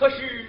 可是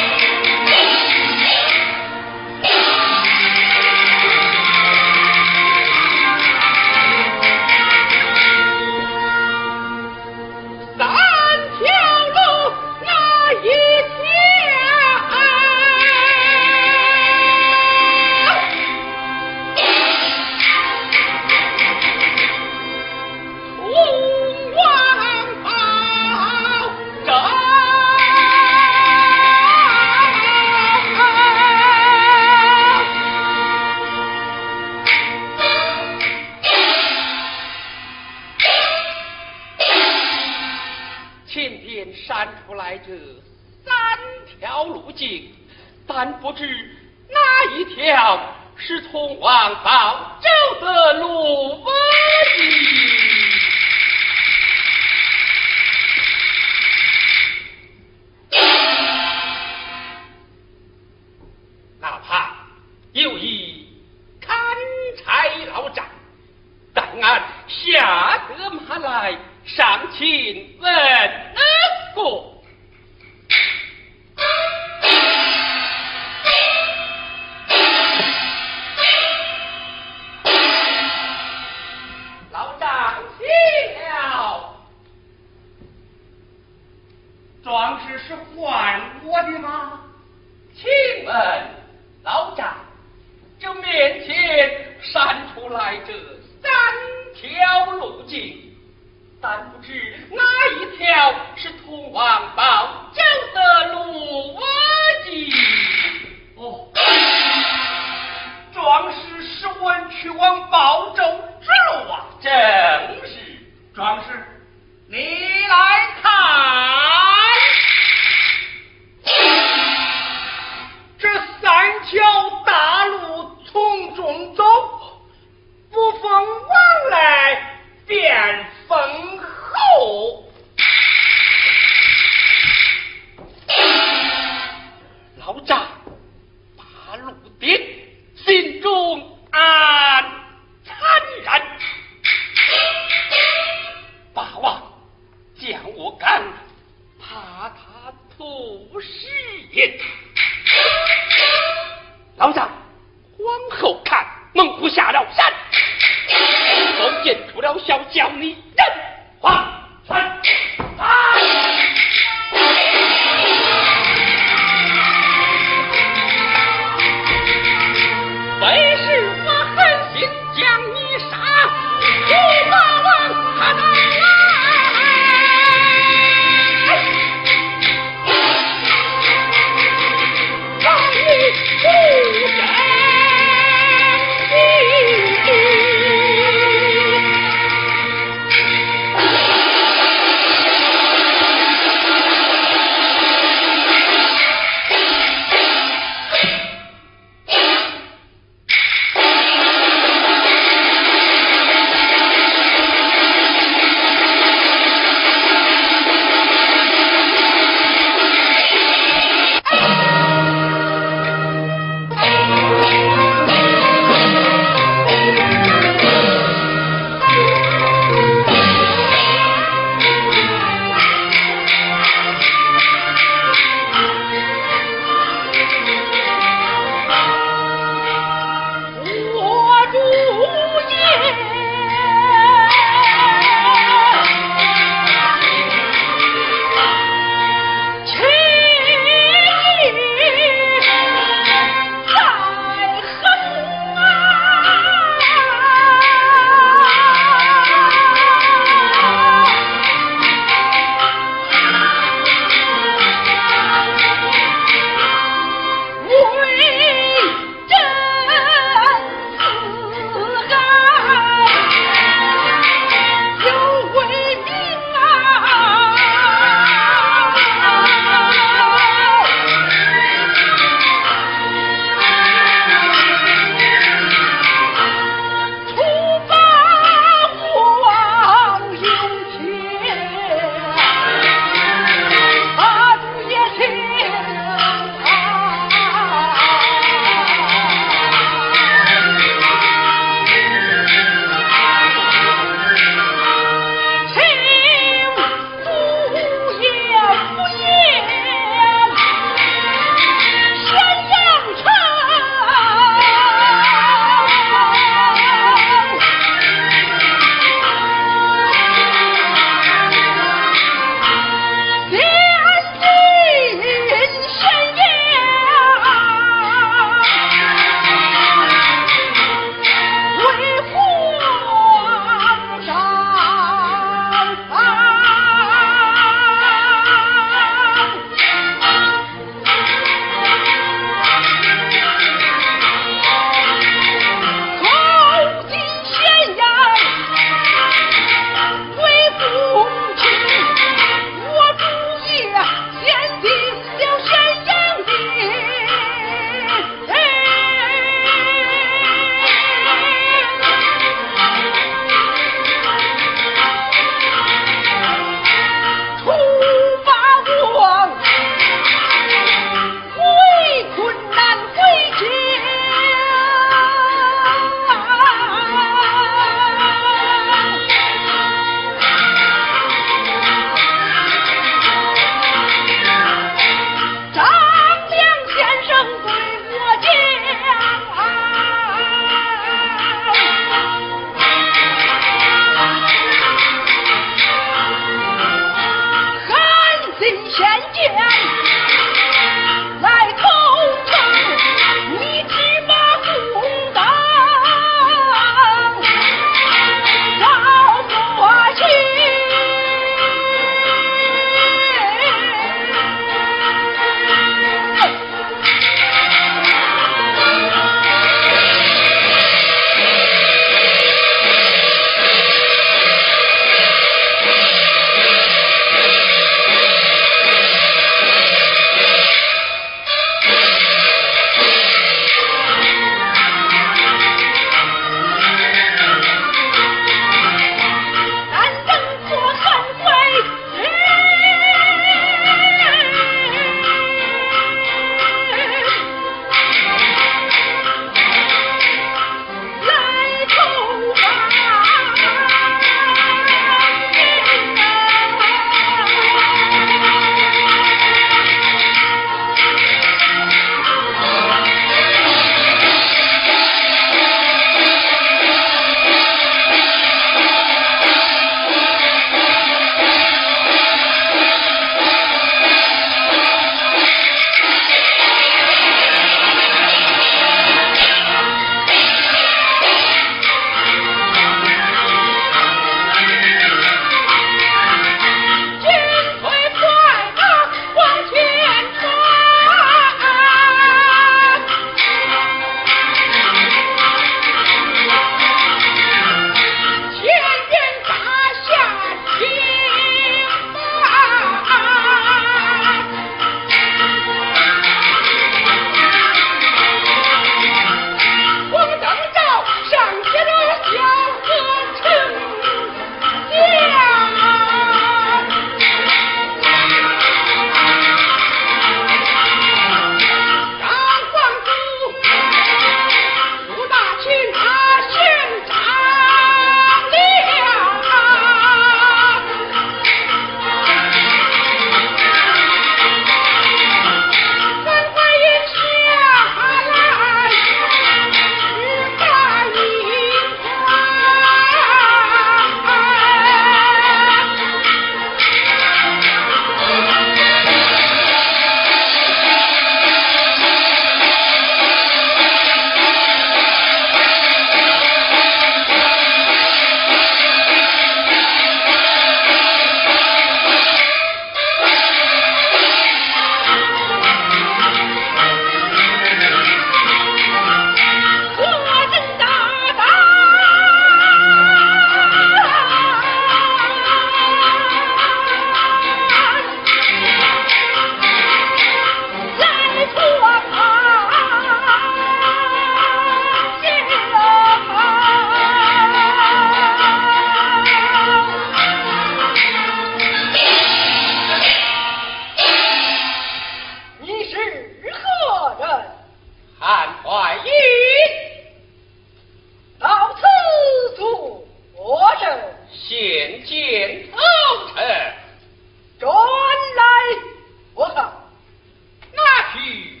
He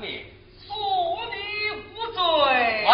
恕你无罪。